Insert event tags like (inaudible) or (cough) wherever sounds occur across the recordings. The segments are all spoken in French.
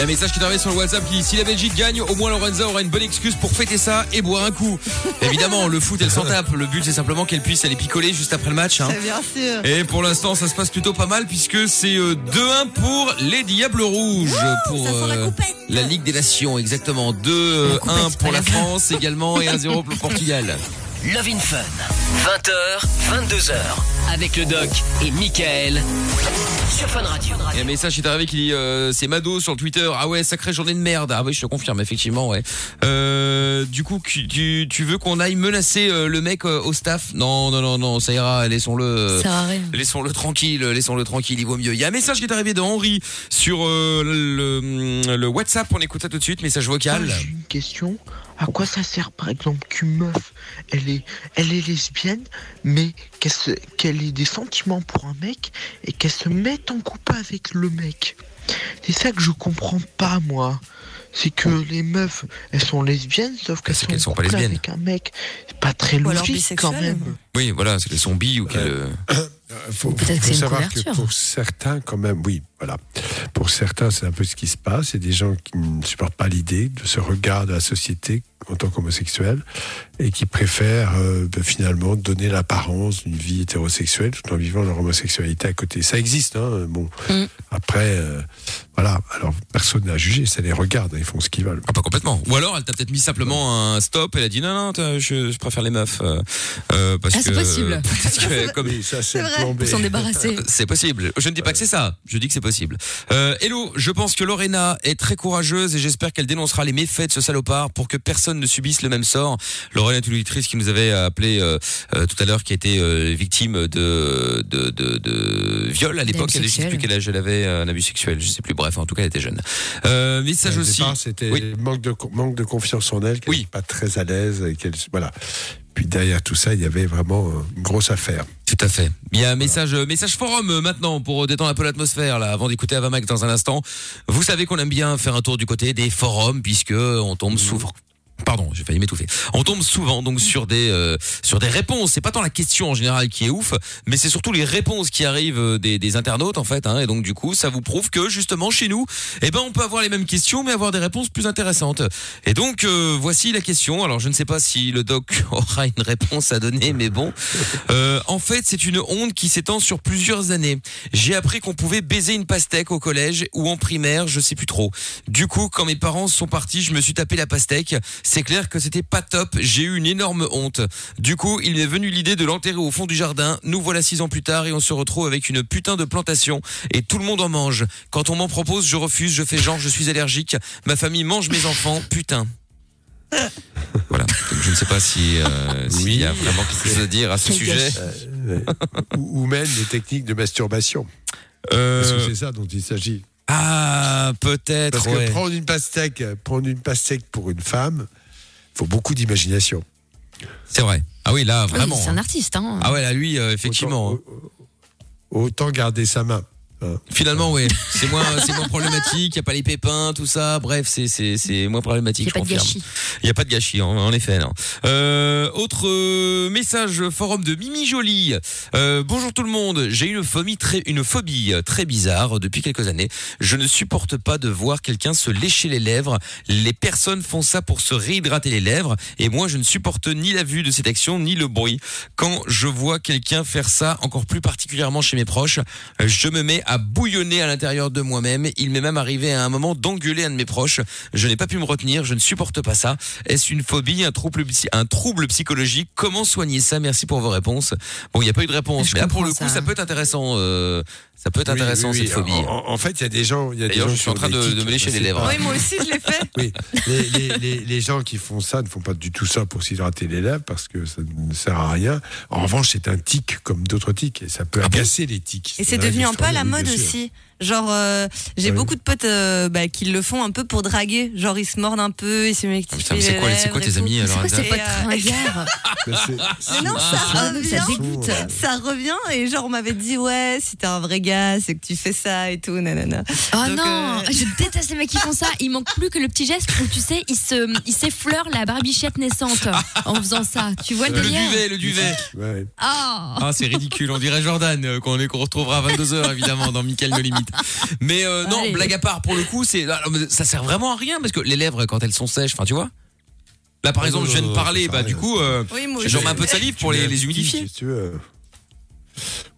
y a un message qui est arrivé sur le WhatsApp qui dit si la Belgique gagne, au moins Lorenza aura une bonne excuse pour fêter ça et boire un coup. (laughs) Évidemment, le foot elle s'en tape. Le but c'est simplement qu'elle puisse aller picoler juste après le match. hein. Bien sûr. Et pour l'instant, ça se passe plutôt pas mal puisque c'est euh, 2-1 pour les Diables Rouges pour la euh, la Ligue des Nations exactement 2-1 compète, pour la France également et 1-0 pour le Portugal. (laughs) Love in Fun. 20h, 22h. Avec le doc et Michael. Sur Fun Radio. Il y a un message qui est arrivé qui dit euh, c'est Mado sur Twitter. Ah ouais, sacrée journée de merde. Ah oui, je te confirme effectivement, ouais. Euh, du coup, tu, tu- veux qu'on aille menacer euh, le mec euh, au staff? Non, non, non, non, ça ira. Laissons-le. euh, Ça sert à rien. Laissons-le tranquille, laissons-le tranquille, il vaut mieux. Il y a un message qui est arrivé de Henri sur euh, le, le WhatsApp, on écoute ça tout de suite, message vocal. J'ai une question. À quoi ça sert, par exemple, qu'une meuf, elle est, elle est lesbienne, mais qu'elle se- qu'elle ait des sentiments pour un mec et qu'elle se mette en couple avec le mec? C'est ça que je comprends pas, moi. C'est que les meufs, elles sont lesbiennes, sauf qu'elles c'est sont, qu'elles sont pas lesbiennes. avec un mec. C'est pas très Ou alors logique, quand même. Oui, voilà, c'est son bi ou quel... euh, Il (coughs) faut, faut savoir que pour certains, quand même, oui, voilà. Pour certains, c'est un peu ce qui se passe. Il y a des gens qui ne supportent pas l'idée de ce regard de la société en tant qu'homosexuel et qui préfèrent euh, ben, finalement donner l'apparence d'une vie hétérosexuelle tout en vivant leur homosexualité à côté. Ça existe, hein. Bon, Mm. après, euh, voilà. Alors, personne n'a jugé, ça les regarde, ils font ce qu'ils veulent. Ah, pas complètement. Ou alors, elle t'a peut-être mis simplement un stop, elle a dit non, non, je, je préfère les meufs. euh, parce Ah, c'est que, possible. (laughs) Parce que, comme, Oui, ça, c'est s'en débarrasser. C'est possible. Je ne dis pas que c'est ça. Je dis que c'est possible. Euh, hello, je pense que Lorena est très courageuse et j'espère qu'elle dénoncera les méfaits de ce salopard pour que personne ne subisse le même sort. Lorena est une auditrice qui nous avait appelé euh, euh, tout à l'heure, qui était euh, victime de, de, de, de viol à l'époque. Elle ne sais plus quel âge elle avait, un abus sexuel. Je sais plus. Bref, en tout cas, elle était jeune. Euh, message Au aussi. C'était Oui. manque, de, manque de confiance en elle, qu'elle Oui. n'était pas très à l'aise. et qu'elle- Voilà. Puis derrière tout ça, il y avait vraiment euh, une grosse affaire. Tout à fait. Il y a un message, euh, message forum euh, maintenant pour détendre un peu l'atmosphère là, avant d'écouter Avamax dans un instant. Vous savez qu'on aime bien faire un tour du côté des forums puisque on tombe souvent. Pardon, j'ai failli m'étouffer. On tombe souvent donc sur des euh, sur des réponses. C'est pas tant la question en général qui est ouf, mais c'est surtout les réponses qui arrivent euh, des, des internautes en fait. Hein, et donc du coup, ça vous prouve que justement chez nous, eh ben on peut avoir les mêmes questions mais avoir des réponses plus intéressantes. Et donc euh, voici la question. Alors je ne sais pas si le doc (laughs) aura une réponse à donner, mais bon. Euh, en fait, c'est une honte qui s'étend sur plusieurs années. J'ai appris qu'on pouvait baiser une pastèque au collège ou en primaire, je sais plus trop. Du coup, quand mes parents sont partis, je me suis tapé la pastèque. C'est clair que c'était pas top. J'ai eu une énorme honte. Du coup, il m'est venu l'idée de l'enterrer au fond du jardin. Nous voilà six ans plus tard et on se retrouve avec une putain de plantation et tout le monde en mange. Quand on m'en propose, je refuse. Je fais genre, je suis allergique. Ma famille mange mes enfants. Putain. Voilà. Donc, je ne sais pas si euh, s'il y a vraiment quelque chose à dire à ce sujet. Euh, ou, ou même des techniques de masturbation. Euh, Parce que c'est ça dont il s'agit. Ah, peut-être. Parce ouais. que prendre une pastèque, prendre une pastèque pour une femme, faut beaucoup d'imagination. C'est vrai. Ah oui, là, Oui, vraiment. c'est un hein. artiste, hein. Ah ouais, là, lui, euh, effectivement. Autant, autant garder sa main. Hein. Finalement, ouais. C'est moins, c'est moins problématique. Il y a pas les pépins, tout ça. Bref, c'est, c'est, c'est moins Il problématique. n'y a pas de gâchis. Il n'y a pas de gâchis, en, en effet. Non. Euh, autre euh, message forum de Mimi Jolie. Euh, bonjour tout le monde. J'ai une phobie très, une phobie euh, très bizarre depuis quelques années. Je ne supporte pas de voir quelqu'un se lécher les lèvres. Les personnes font ça pour se réhydrater les lèvres, et moi je ne supporte ni la vue de cette action ni le bruit. Quand je vois quelqu'un faire ça, encore plus particulièrement chez mes proches, euh, je me mets à bouillonner à l'intérieur de moi-même. Il m'est même arrivé à un moment d'engueuler un de mes proches. Je n'ai pas pu me retenir. Je ne supporte pas ça. Est-ce une phobie, un trouble, psy- un trouble psychologique? Comment soigner ça? Merci pour vos réponses. Bon, il n'y a pas eu de réponse, mais là pour le coup, ça. ça peut être intéressant. euh, ça peut être Oui, intéressant oui, oui. cette phobie. En, en fait, il y a des gens. il Y a des D'ailleurs, gens je qui suis en train de- de me lécher les lèvres. Oui, moi aussi, je l'ai fait. Oui, les, les, les, les gens qui font ça ne font pas du tout ça pour s'hydrater les lèvres parce que ça ne sert à rien. En revanche, c'est un tic comme d'autres tics et ça peut Ah bon agacer les tics. Et c'est devenu un peu à la mode aussi. Genre, euh, j'ai Oui. beaucoup de potes euh, bah, qui le font un peu pour draguer. Genre, ils se mordent un peu, ils se mettent Ah, putain, mais c'est quoi, c'est quoi tes amis alors C'est quoi ces potes (laughs) non, ça Ah, revient. Ça revient et genre on m'avait dit ouais si t'es un vrai gars c'est que tu fais ça et tout nanana. Oh Donc, non, euh, je déteste les mecs qui font ça. (laughs) Il manque plus que le petit geste où tu sais, ils se, s'effleurent la barbichette naissante en faisant ça. Tu vois le Le délire duvet, le duvet. ouais. Ah Ah, c'est ridicule. On dirait Jordan euh, qu'on est- qu'on retrouvera à 22h évidemment dans Michael No Limit. Mais euh, non, Allez. blague à part, pour le coup, c'est ça sert vraiment à rien parce que les lèvres quand elles sont sèches, enfin tu vois. Là par exemple, je viens de parler, bah du coup, euh, Oui, moi j'en mets un peu de salive pour les, humidifier. tic, si tu veux.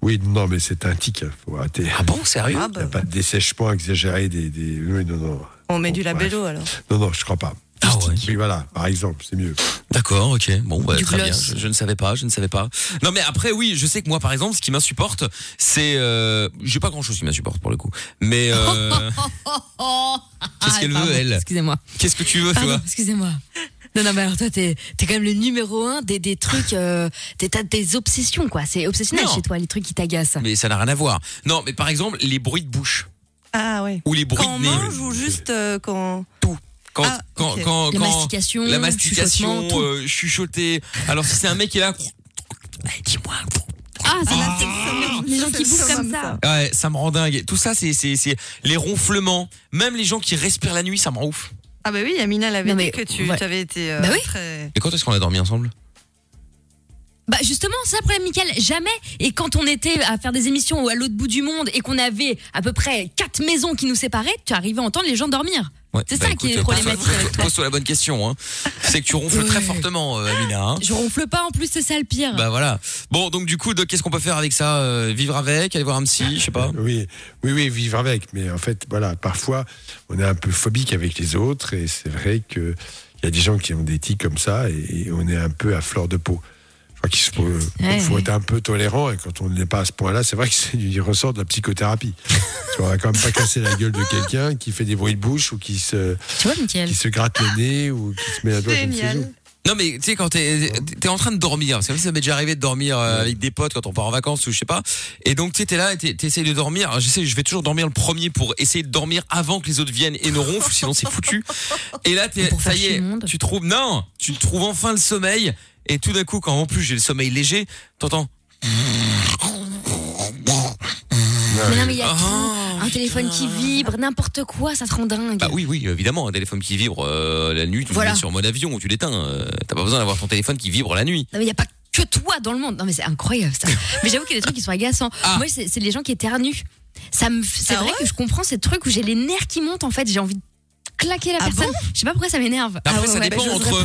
Oui, non, mais c'est un tic. hein, Faut arrêter. Ah bon, sérieux Ah Il bah, n'y a pas de dessèchement exagéré des. des... Oui, non, non. on met du labello alors. Non, non, je crois pas. Ah ouais. Oui, voilà, par exemple, c'est mieux. D'accord, ok. Bon, bah, très bien. Je, je ne savais pas, je ne savais pas. Non, mais après, oui, je sais que moi, par exemple, ce qui m'insupporte, c'est, euh, j'ai pas grand chose qui m'insupporte pour le coup. Mais euh, (laughs) Qu'est-ce qu'elle Ah, veut, elle? Excusez-moi. qu'est-ce que tu veux, Pardon, toi? excusez-moi. Non, non, mais alors toi, t'es es quand même le numéro un des, des trucs, euh, des, t'as des obsessions, quoi. C'est obsessionnel Non. chez toi, les trucs qui t'agacent. Mais ça n'a rien à voir. Non, mais par exemple, les bruits de bouche Ah ouais. ou les bruits Quand on de nez. mange ou juste euh, quand. Quand, Ah, quand, ok. quand, La quand- mastication, la mastication, chuchotement, tout. euh, chuchoter. Alors si c'est un mec qui est là, Eh, dis-moi. Ah, ça Ah, m'a Les gens qui bouffent comme ça. Ouais, ça me rend dingue. Tout ça, c'est, c'est, c'est les ronflements. Même les gens qui respirent la nuit, ça me rend ouf. Ah bah oui, Amina l'avait Non, dit mais, que tu ouais. avais été euh, Bah oui. très. Et quand est-ce qu'on a dormi ensemble? Bah justement, c'est ça le problème, Michael. Jamais. Et quand on était à faire des émissions à l'autre bout du monde et qu'on avait à peu près quatre maisons qui nous séparaient, tu arrivais à entendre les gens dormir. Ouais, C'est bah, ça qui est problématique pose-toi- avec toi. Pose-toi la bonne question. Hein. C'est que tu ronfles Ouais. très fortement, euh, Amina. hein. Je ronfle pas en plus, c'est ça le pire. Bah voilà. Bon, donc du coup, qu'est-ce qu'on peut faire avec ça Euh, Vivre avec, aller voir un psy, je sais pas. Oui, oui, oui, vivre avec. Mais en fait, voilà, parfois, on est un peu phobique avec les autres et c'est vrai qu'il y a des gens qui ont des tics comme ça et, et on est un peu à fleur de peau. Qu'il faut, Ouais, faut ouais. être un peu tolérant et quand on n'est pas à ce point-là, c'est vrai que c'est du ressort de la psychothérapie. (laughs) tu vas quand même pas casser la gueule de quelqu'un qui fait des bruits de bouche ou qui se, Tu vois, Michael qui se gratte le nez ou qui se met un doigt joues. Non mais tu sais quand t'es t'es en train de dormir, parce que ça m'est déjà arrivé de dormir euh, avec des potes quand on part en vacances ou je sais pas, et donc tu sais t'es là, t'essayes de dormir. Alors, je sais, je vais toujours dormir le premier pour essayer de dormir avant que les autres viennent et ne ronflent, sinon c'est foutu. Et là t'es, ça y est, tu trouves non, tu trouves enfin le sommeil, et tout d'un coup quand en plus j'ai le sommeil léger, t'entends. Mais non, mais il y a Ah, tout. Un téléphone qui vibre, n'importe quoi, ça te rend dingue. Bah oui, oui, évidemment, un téléphone qui vibre euh, la nuit, tu Voilà. le mets sur mode avion ou tu l'éteins. euh, T'as pas besoin d'avoir ton téléphone qui vibre la nuit. Non, mais il n'y a pas que toi dans le monde. Non, mais c'est incroyable ça. mais j'avoue qu'il y a des trucs qui sont agaçants. Ah. Moi, c'est c'est les gens qui éternuent. Ça me, c'est Ah vrai ouais que je comprends ces trucs où j'ai les nerfs qui montent en fait. J'ai envie de claquer la Ah personne. je sais pas pourquoi ça m'énerve. Après, Ah ouais, ça ouais, dépend bah, entre-.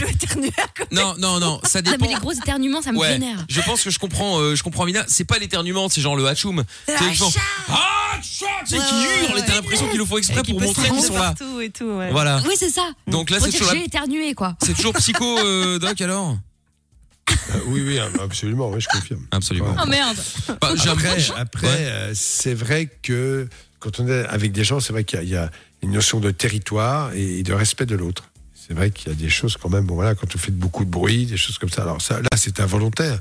Non, non, non, ça dépend. mais les gros éternuements, ça me Ouais, vénère. je pense que je comprends, euh, je comprends Mina. C'est pas l'éternuement, c'est genre le hachoum. C'est chatte. Ah, qui et t'as l'impression qu'ils le font exprès Qui pour montrer qu'ils sont là. et tout, ouais. Voilà. Oui, c'est ça. Donc là, c'est toujours, j'ai éternué quoi. c'est toujours (laughs) psycho, euh, Doc, alors? Ah, oui, oui, absolument, oui, je confirme. Absolument. Oh merde. Bah, Après, après Ouais. euh, c'est vrai que quand on est avec des gens, c'est vrai qu'il y, a- il y a une notion de territoire et de respect de l'autre. C'est vrai qu'il y a des choses quand même, bon voilà, quand on fait beaucoup de bruit, des choses comme ça. Alors ça, là, c'est involontaire.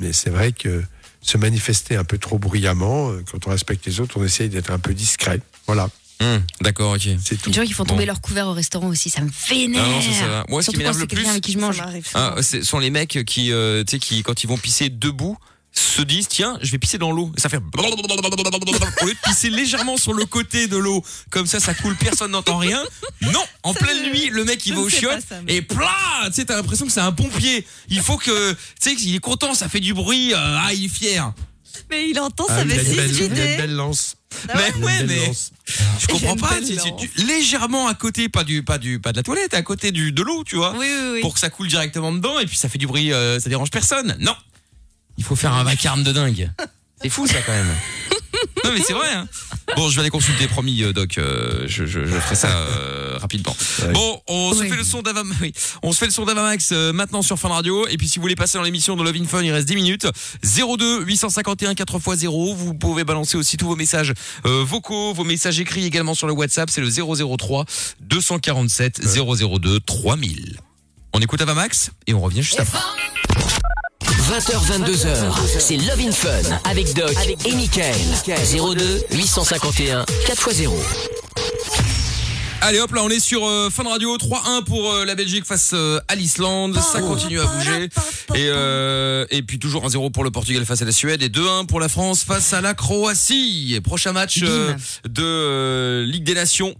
Mais c'est vrai que se manifester un peu trop bruyamment, euh, quand on respecte les autres, on essaye d'être un peu discret. Voilà, Hum, D'accord, ok. c'est tout. Les gens qui font Bon. tomber leur couvert au restaurant aussi, ça me vénère. Ah non, ça, ça va. Moi, ce qui m'énerve c'est le quelqu'un plus, avec qui je mange. Ah, ce sont les mecs qui, euh, tu sais, qui, quand ils vont pisser debout, se disent tiens, je vais pisser dans l'eau. Et ça fait au lieu de pisser légèrement sur le côté de l'eau, comme ça, ça coule, personne n'entend rien. Non, en Ça, pleine je- nuit, le mec il va au chiottes ça, et plat, tu sais, t'as l'impression que c'est un pompier. Il faut que, tu sais, qu'il est content, ça fait du bruit, euh, ah, il est fier. Mais il entend Ah, sa il a une vessie belle, il a une vider. belle lance. Ah ouais mais ouais, mais lance. je comprends pas. tu- tu- tu- légèrement à côté, pas du, pas du, pas de la toilette, à côté du de l'eau, tu vois Oui, oui, oui. pour que ça coule directement dedans et puis ça fait du bruit, euh, ça dérange personne. Non, il faut faire un vacarme de dingue. (laughs) C'est fou ça quand même. (laughs) Non mais c'est vrai. Hein. Bon, je vais aller consulter, promis, euh, Doc. euh, je, je, je ferai ça euh, rapidement. Ouais. Bon, on se Oui. fait le son d'Ava, (laughs) oui, on se fait le son d'Avamax euh, maintenant sur Fun Radio. Et puis si vous voulez passer dans l'émission de Love in Fun, il reste 10 minutes. 02 851 4x0. Vous pouvez balancer aussi tous vos messages euh, vocaux, vos messages écrits également sur le WhatsApp. C'est le 003 247 002 3000. On écoute Avamax et on revient juste après. 20h, 22h, c'est Love in Fun avec Doc et Michael. 02 851 4x0. Allez hop là on est sur euh, Fun Radio 3-1 pour euh, la Belgique face euh, à l'Islande. Ça continue à bouger. Et, euh, et puis toujours 1-0 pour le Portugal face à la Suède et 2-1 pour la France face à la Croatie. Et prochain match euh, de euh, Ligue des Nations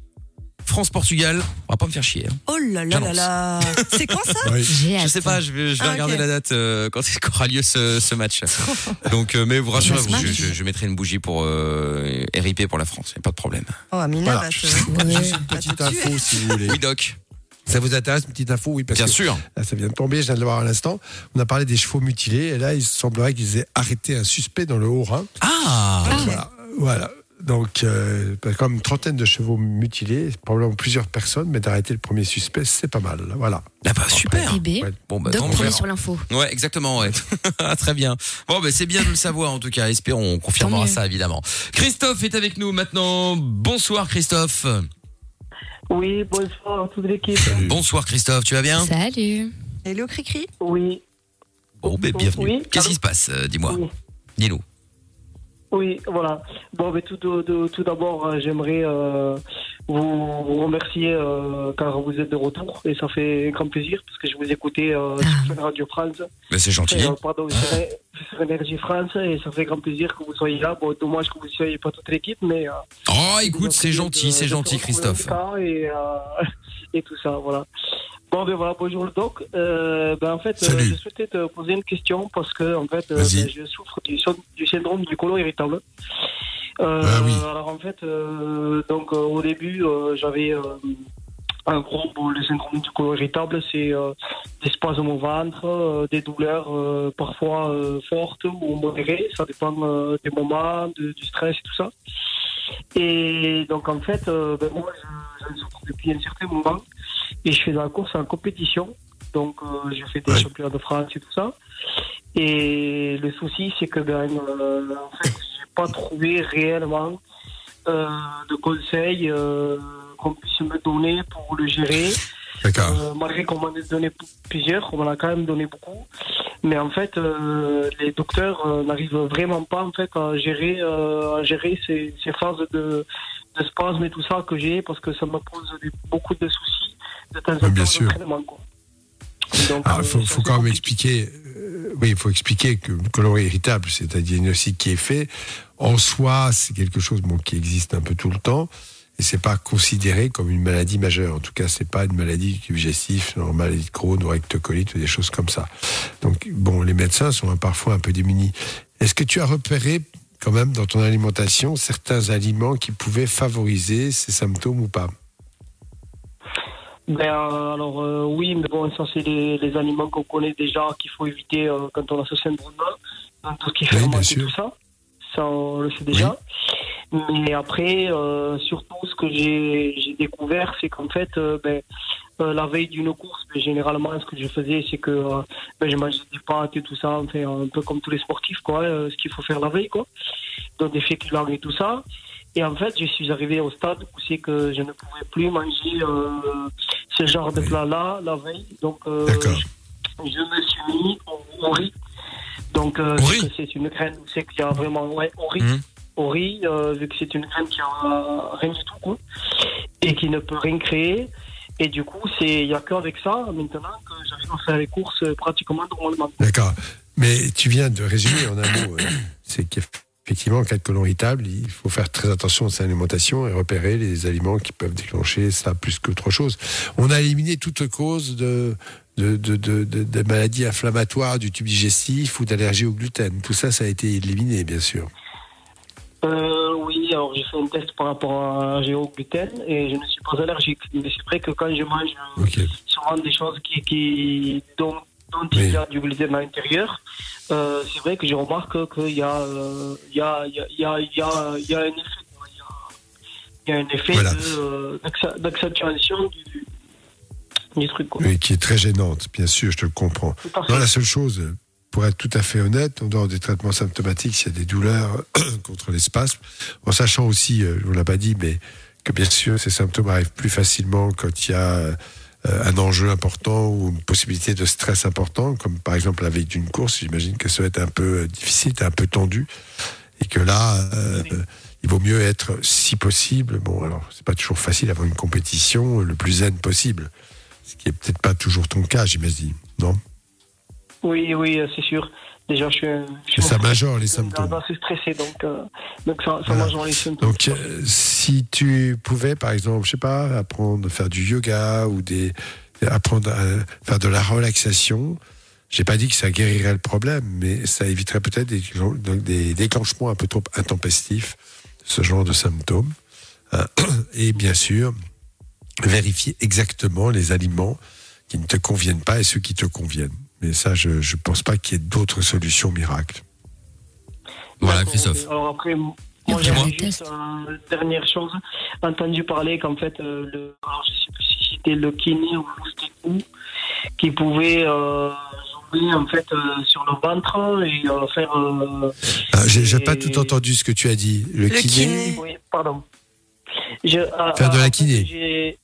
France-Portugal. On va pas me faire chier. hein. Oh là là là là. C'est quand ça Oui. J'ai Je sais pas, je vais, je vais Ah, regarder la date euh, quand est-ce qu'aura lieu ce, ce match. (laughs) Donc, euh, mais vous rassurez, se marche. je, je, je mettrai une bougie pour euh, RIP pour la France. Y a pas de problème. Oh, Amina Voilà. va te. Juste une petite info, si vous voulez. Oui, Doc. Ça vous intéresse, une petite info? Oui, parce Bien que sûr. Là, ça vient de tomber, je viens de le voir à l'instant. On a parlé des chevaux mutilés, et là, il semblerait qu'ils aient arrêté un suspect dans le Haut-Rhin. Ah. Voilà. voilà. Donc, euh, bah, comme une trentaine de chevaux mutilés, probablement plusieurs personnes, mais d'arrêter le premier suspect, c'est pas mal. Voilà. Ah bah super. Ben, Ouais. Bon bah mieux. premier sur l'info. Ouais, exactement, ouais. (laughs) Très bien. Bon, ben c'est bien de le savoir en tout cas. Espérons, on confirmera ça évidemment. Christophe est avec nous maintenant. Bonsoir Christophe. Oui, bonsoir à toute l'équipe. Bonsoir Christophe, tu vas bien? Salut. Hello Cricri. Oui, Bon, ben bienvenue. Oui, Qu'est-ce qui se passe euh, Dis-moi. oui, Dis-nous. Oui, voilà. Bon, mais tout, tout, tout d'abord, euh, j'aimerais euh, vous, vous remercier euh, car vous êtes de retour et ça fait grand plaisir parce que je vous écoutais euh, Ah. sur Radio France, Ben, c'est gentil. pardon, sur, sur Énergie France et ça fait grand plaisir que vous soyez là. Bon, dommage que vous ne soyez pas toute l'équipe, mais Oh, écoute, c'est gentil, c'est gentil Christophe. Et, (laughs) et tout ça, voilà. Bon, ben voilà, bonjour le doc. Euh, ben, en fait, euh, je souhaitais te poser une question parce que, en fait, euh, ben, je souffre du, du syndrome du côlon irritable. Ah oui. Alors, en fait, donc, au début, j'avais un gros, bon, le syndrome du côlon irritable, c'est des spasmes au ventre, des douleurs parfois fortes ou modérées, ça dépend des moments, de- du stress et tout ça. Et donc en fait, ben, moi je, je souffre depuis un certain moment et je fais de la course en compétition. Donc euh, je fais des Ouais. championnats de France et tout ça. Et le souci c'est que ben, euh, en fait, j'ai pas trouvé réellement euh, de conseils euh, qu'on puisse me donner pour le gérer. D'accord. Euh, malgré qu'on m'en ait donné plusieurs, on m'en a quand même donné beaucoup. Mais en fait, euh, les docteurs euh, n'arrivent vraiment pas en fait à gérer, à gérer ces, ces phases de, de spasme et tout ça que j'ai parce que ça me pose des- beaucoup de soucis de temps en temps bien sûr. quoi. Donc, Alors, euh, il faut, c'est quand même expliquer. euh, oui, il faut expliquer que le colon irritable, c'est un diagnostic qui est fait. En soi, c'est quelque chose bon, qui existe un peu tout le temps. Et c'est pas considéré comme une maladie majeure. En tout cas, c'est pas une maladie digestive, une maladie de Crohn ou rectocolite ou des choses comme ça. Donc, bon, les médecins sont parfois un peu démunis. Est-ce que tu as repéré, quand même, dans ton alimentation, certains aliments qui pouvaient favoriser ces symptômes ou pas? Ben, euh, alors euh, oui, mais bon, ça c'est les, les aliments qu'on connaît déjà qu'il faut éviter euh, quand on a ce syndrome-là, dans tout ce qui est Oui, fermenté, tout ça. Ça, on le sait déjà. Mais après, euh, surtout, ce que j'ai j'ai découvert, c'est qu'en fait, euh, ben, euh, la veille d'une course, ben, généralement, ce que je faisais, c'est que ben, je mangeais des pâtes et tout ça, enfin, un peu comme tous les sportifs, quoi, ce qu'il faut faire la veille, quoi. Donc des féculents et tout ça. Et en fait, je suis arrivé au stade où c'est que je ne pouvais plus manger euh, ce genre de plat-là la veille. Donc, euh, je, je me suis mis au, au riz. Donc, euh, c'est une graine, c'est qu'il y a vraiment, ouais, au riz. Mhm. Au riz, vu que c'est une graine qui a rien du tout, quoi. Et qui ne peut rien créer. Et du coup, il y a qu'avec ça, maintenant, que j'arrive à faire les courses pratiquement normalement. D'accord. Mais tu viens de résumer en un mot. C'est qu'effectivement, en cas de colon irritable, il faut faire très attention à sa alimentation et repérer les aliments qui peuvent déclencher ça plus qu'autre chose. On a éliminé toute cause de, de, de, de, maladies inflammatoires du tube digestif ou d'allergie au gluten. Tout ça, ça a été éliminé, bien sûr. Euh, oui, alors j'ai fait un test par rapport à gluten et je ne suis pas allergique. Mais c'est vrai que quand je mange euh, Ok. souvent des choses qui, qui dont, dont Oui. il y a du gluten à l'intérieur, euh, c'est vrai que je remarque qu'il y a, euh, il y a, il y y y a, il y a un effet. Il y a, un effet Voilà. euh, d'accentuation du, du truc. Quoi. Oui, qui est très gênante, bien sûr, je te le comprends. Non, la seule chose, euh, pour être tout à fait honnête, en dehors des traitements symptomatiques, s'il y a des douleurs (clears throat) contre les spasmes, en sachant aussi, euh, on l'a pas dit, mais que bien sûr, ces symptômes arrivent plus facilement quand il y a euh, un enjeu important ou une possibilité de stress important, comme par exemple la veille d'une course, j'imagine que ça va être un peu euh, difficile, un peu tendu, et que là, euh, Oui. il vaut mieux être, si possible, bon, alors c'est pas toujours facile avant une compétition, le plus zen possible, ce qui est peut-être pas toujours ton cas, j'imagine, non? Oui, oui, euh, c'est sûr. Déjà, je suis. un- je ça majore les je suis symptômes. stressé, donc, euh, donc ça, ça Voilà. majore les symptômes. Donc, euh, si tu pouvais, par exemple, je sais pas, apprendre à faire du yoga ou des, apprendre à faire de la relaxation, j'ai pas dit que ça guérirait le problème, mais ça éviterait peut-être des, des déclenchements un peu trop intempestifs, ce genre de symptômes. (clears throat) Et bien sûr, vérifier exactement les aliments qui ne te conviennent pas et ceux qui te conviennent. Mais ça, je ne pense pas qu'il y ait d'autres solutions miracles. Voilà, Christophe. Alors après, moi, j'avais juste euh, dernière chose, entendu parler qu'en fait, euh, le, alors je sais plus si c'était le kiné ou l'ostéo qui pouvait euh, jouer en fait euh, sur le ventre et euh, faire. euh, Ah, j'ai pas tout entendu ce que tu as dit. Le, Le kiné, kiné. oui, pardon. Je, euh, Faire de la fait, kiné.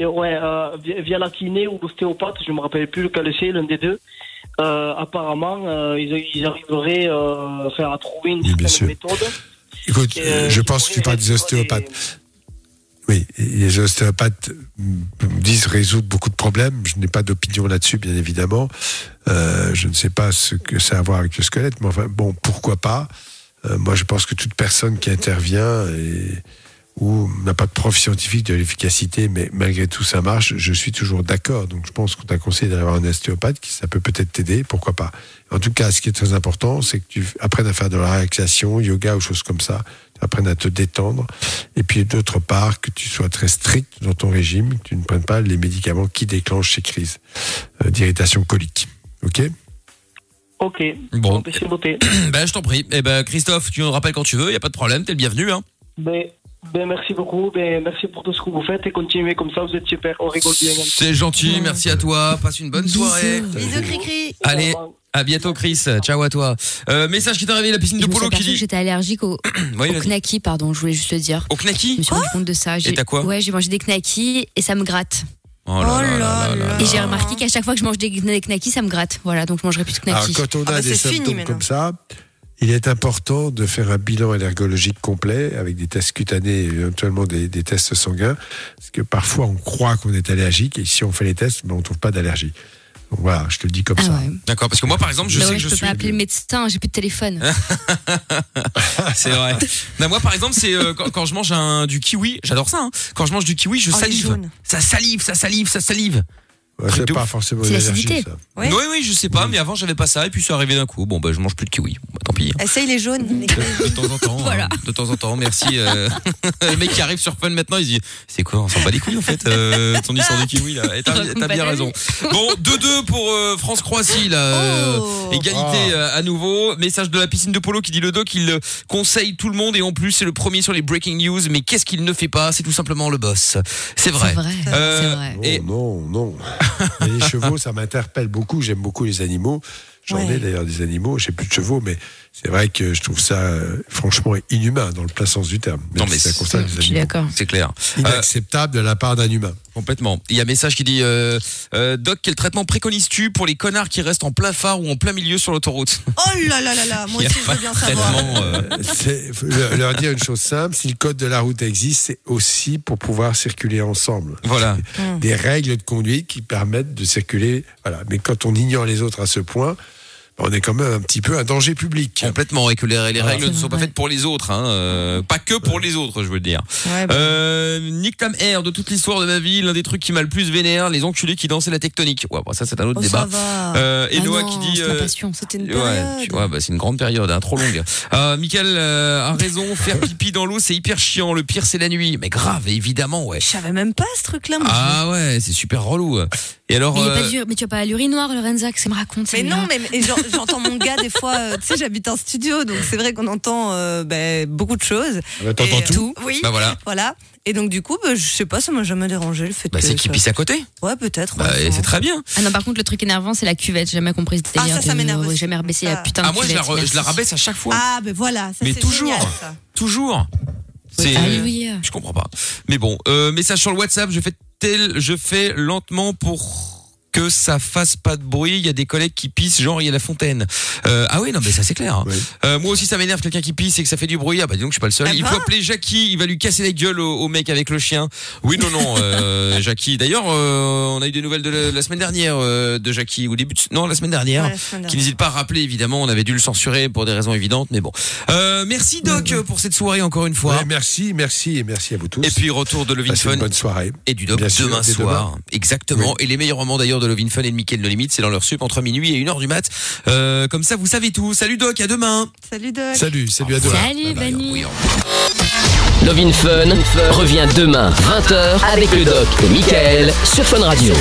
Et ouais, euh, via, via la kiné ou l'ostéopathe, je me rappelle plus lequel c'est, l'un des deux. Euh, apparemment, euh, ils, ils arriveraient à trouver une certaine méthode. Écoute, Et, je pense que tu parles des ostéopathes. Oui, les ostéopathes disent résoudre beaucoup de problèmes. Je n'ai pas d'opinion là-dessus, bien évidemment. Je ne sais pas ce que ça a à voir avec le squelette, mais enfin, bon, pourquoi pas Moi, je pense que toute personne qui intervient et, ou n'a pas de preuve scientifique de l'efficacité, mais malgré tout ça marche, je suis toujours d'accord. Donc, je pense qu'on t'a conseillé d'aller voir un ostéopathe qui ça peut peut-être t'aider, pourquoi pas? En tout cas, ce qui est très important, c'est que tu apprennes à faire de la relaxation, yoga ou choses comme ça. Tu apprennes à te détendre. Et puis, d'autre part, que tu sois très strict dans ton régime, que tu ne prennes pas les médicaments qui déclenchent ces crises euh, d'irritation colique. OK? Ok. Bon. ben, c'est (clears throat) ben, je t'en prie. Eh ben, Christophe, tu nous rappelles quand tu veux, y a pas de problème, t'es le bienvenu, hein. Ben, ben, merci beaucoup. Ben, merci pour tout ce que vous faites et continuez comme ça. Vous êtes super. On rigole bien. C'est gentil, merci à toi, passe une bonne soirée. Bisous, cri-cri. Allez, à bientôt Chris, ciao à toi. Euh, message qui t'est arrivé, la piscine Je de polo qui dit... j'étais allergique au, Oui, au knacky, pardon, je voulais juste le dire. Au Je knacky me suis rendu compte de ça. J'ai- t'as quoi Ouais, j'ai mangé des knackis et ça me gratte. Oh là là là là Et j'ai remarqué qu'à chaque fois que je mange des des knackis, ça me gratte. Voilà, donc je mangerai plus de Alors, knackis. quand on Ah a bah, des c'est fini symptômes comme ça, il est important de faire un bilan allergologique complet avec des tests cutanés et éventuellement des, des tests sanguins. Parce que parfois, on croit qu'on est allergique et si on fait les tests, ben, on ne trouve pas d'allergie. Voilà, je te le dis comme Ah ça. ouais. D'accord, parce que moi par exemple, je Bah sais ouais, que je je peux suis... pas appeler le médecin, j'ai plus de téléphone. (laughs) C'est vrai. Non, moi par exemple, c'est euh, quand, quand je mange un, du kiwi, j'adore ça. hein. Quand je mange du kiwi, je Oh, salive. Ça salive, ça salive, ça salive. C'est de pas forcément une allergie, ça. Oui, oui, je sais pas, mais avant j'avais pas ça et puis c'est arrivé d'un coup. Bon, bah je mange plus de kiwi. Bon, bah, tant pis. Essaye les jaunes. les (laughs) De temps en temps. Voilà. hein, de temps en temps, merci. euh, (laughs) le mec qui arrive sur Fun maintenant, il se dit C'est quoi On s'en bat les couilles en fait, euh, ton histoire de kiwi là. Et t'as bien raison. (laughs) Bon, 2-2 pour euh, France-Croatie là. euh, Oh. égalité Ah. euh, à nouveau. Message de la piscine de polo qui dit le doc, il conseille tout le monde et en plus c'est le premier sur les breaking news. Mais qu'est-ce qu'il ne fait pas? C'est tout simplement le boss. C'est vrai. C'est vrai. Euh, c'est vrai. Non, Et- non, non. Mais (laughs) les chevaux, ça m'interpelle beaucoup. J'aime beaucoup les animaux. J'en Ouais. ai d'ailleurs des animaux. J'ai plus de chevaux, mais c'est vrai que je trouve ça euh, franchement inhumain dans le plein sens du terme. Même Non, mais si c'est- concerne Je les suis animaux. d'accord. C'est clair. Euh, Inacceptable de la part d'un humain. Complètement. Il y a un message qui dit euh, euh, Doc, quel traitement préconises-tu pour les connards qui restent en plein phare ou en plein milieu sur l'autoroute? Oh là là là là, (laughs) moi aussi je veux bien savoir. euh, (laughs) faut leur leur dire une chose simple si le code de la route existe, c'est aussi pour pouvoir circuler ensemble. Voilà. Des règles de conduite qui permettent de circuler. Voilà. Mais quand on ignore les autres à ce point, on est quand même un petit peu un danger public. Complètement, et que les, les règles ne sont pas faites pour les autres, hein, euh, pas que pour les autres, je veux dire. Ouais, bah, Euh, Nick Tam Air, de toute l'histoire de ma vie, l'un des trucs qui m'a le plus vénère, les enculés qui dansaient la tectonique. Ouais, bon, ça c'est un autre oh, débat. ça va. Euh, et Ah Noah non, qui dit. euh. C'était une Ouais, période. tu vois, bah, c'est une grande période, hein, trop longue. (laughs) Euh, Michael euh, a raison, faire pipi dans l'eau, c'est hyper chiant. Le pire, c'est la nuit. Mais grave, évidemment, ouais. Je savais même pas ce truc-là. moi. Ah ouais, c'est super relou. Et alors, Mais, il y a euh, pas d'ur- mais tu as pas l'urinoir, Lorenza, que ça me raconte. Mais non, mais, mais j'en- j'entends mon gars des fois. euh, tu sais, j'habite un studio, donc c'est vrai qu'on entend euh, ben, beaucoup de choses. Ah bah, T'entends tout Oui. bah voilà. Voilà. Et donc du coup, bah, je sais pas, ça m'a jamais dérangé le fait Bah, que. c'est qui ça- pisse à côté. Ouais, peut-être. Bah, ouais, et c'est très bien. Ah non, par contre, le truc énervant, c'est la cuvette. J'ai jamais compris ce Ah, ça, ça m'énerve aussi. jamais rebaissé la Ça. putain de Ah, moi, je la, cuvette. re- je la merci. rabaisse à chaque fois. Ah, ben voilà, ça Mais c'est toujours. génial, ça. Toujours. C'est. Alléluia. Je comprends pas. Mais bon, euh, message sur le WhatsApp, je fais tel, je fais lentement pour que ça fasse pas de bruit. Il y a des collègues qui pissent, genre il y a la fontaine. Euh, ah oui, non, mais ça c'est clair. hein. Oui. Euh, moi aussi, ça m'énerve quelqu'un qui pisse et que ça fait du bruit. Ah bah dis donc, je suis pas le seul. Ah il faut appeler Jackie. Il va lui casser la gueule au, au mec avec le chien. Oui, non, non, euh, (laughs) Jackie. D'ailleurs, euh, on a eu des nouvelles de la, la semaine dernière euh, de Jackie ou début, de- non, la semaine dernière. Ouais, la semaine Qui n'hésite pas à rappeler, évidemment. On avait dû le censurer pour des raisons évidentes, mais bon. Euh, merci Doc pour cette soirée encore une fois. Ouais, merci, merci et merci à vous tous. Et puis retour de Lovin Passez Fun bonne soirée. et du Doc Bien demain soir. demain. Exactement. Et les meilleurs moments d'ailleurs de Lovin Fun et de Mickaël No Limite, c'est dans leur sup entre minuit et 1h du mat. Euh, comme ça, vous savez tout. Salut Doc, à demain. Salut Doc. Salut, salut à demain. Salut. Vanny. Oui, au revoir. Love in Fun revient demain 20h avec le doc et Michael sur Fun Radio.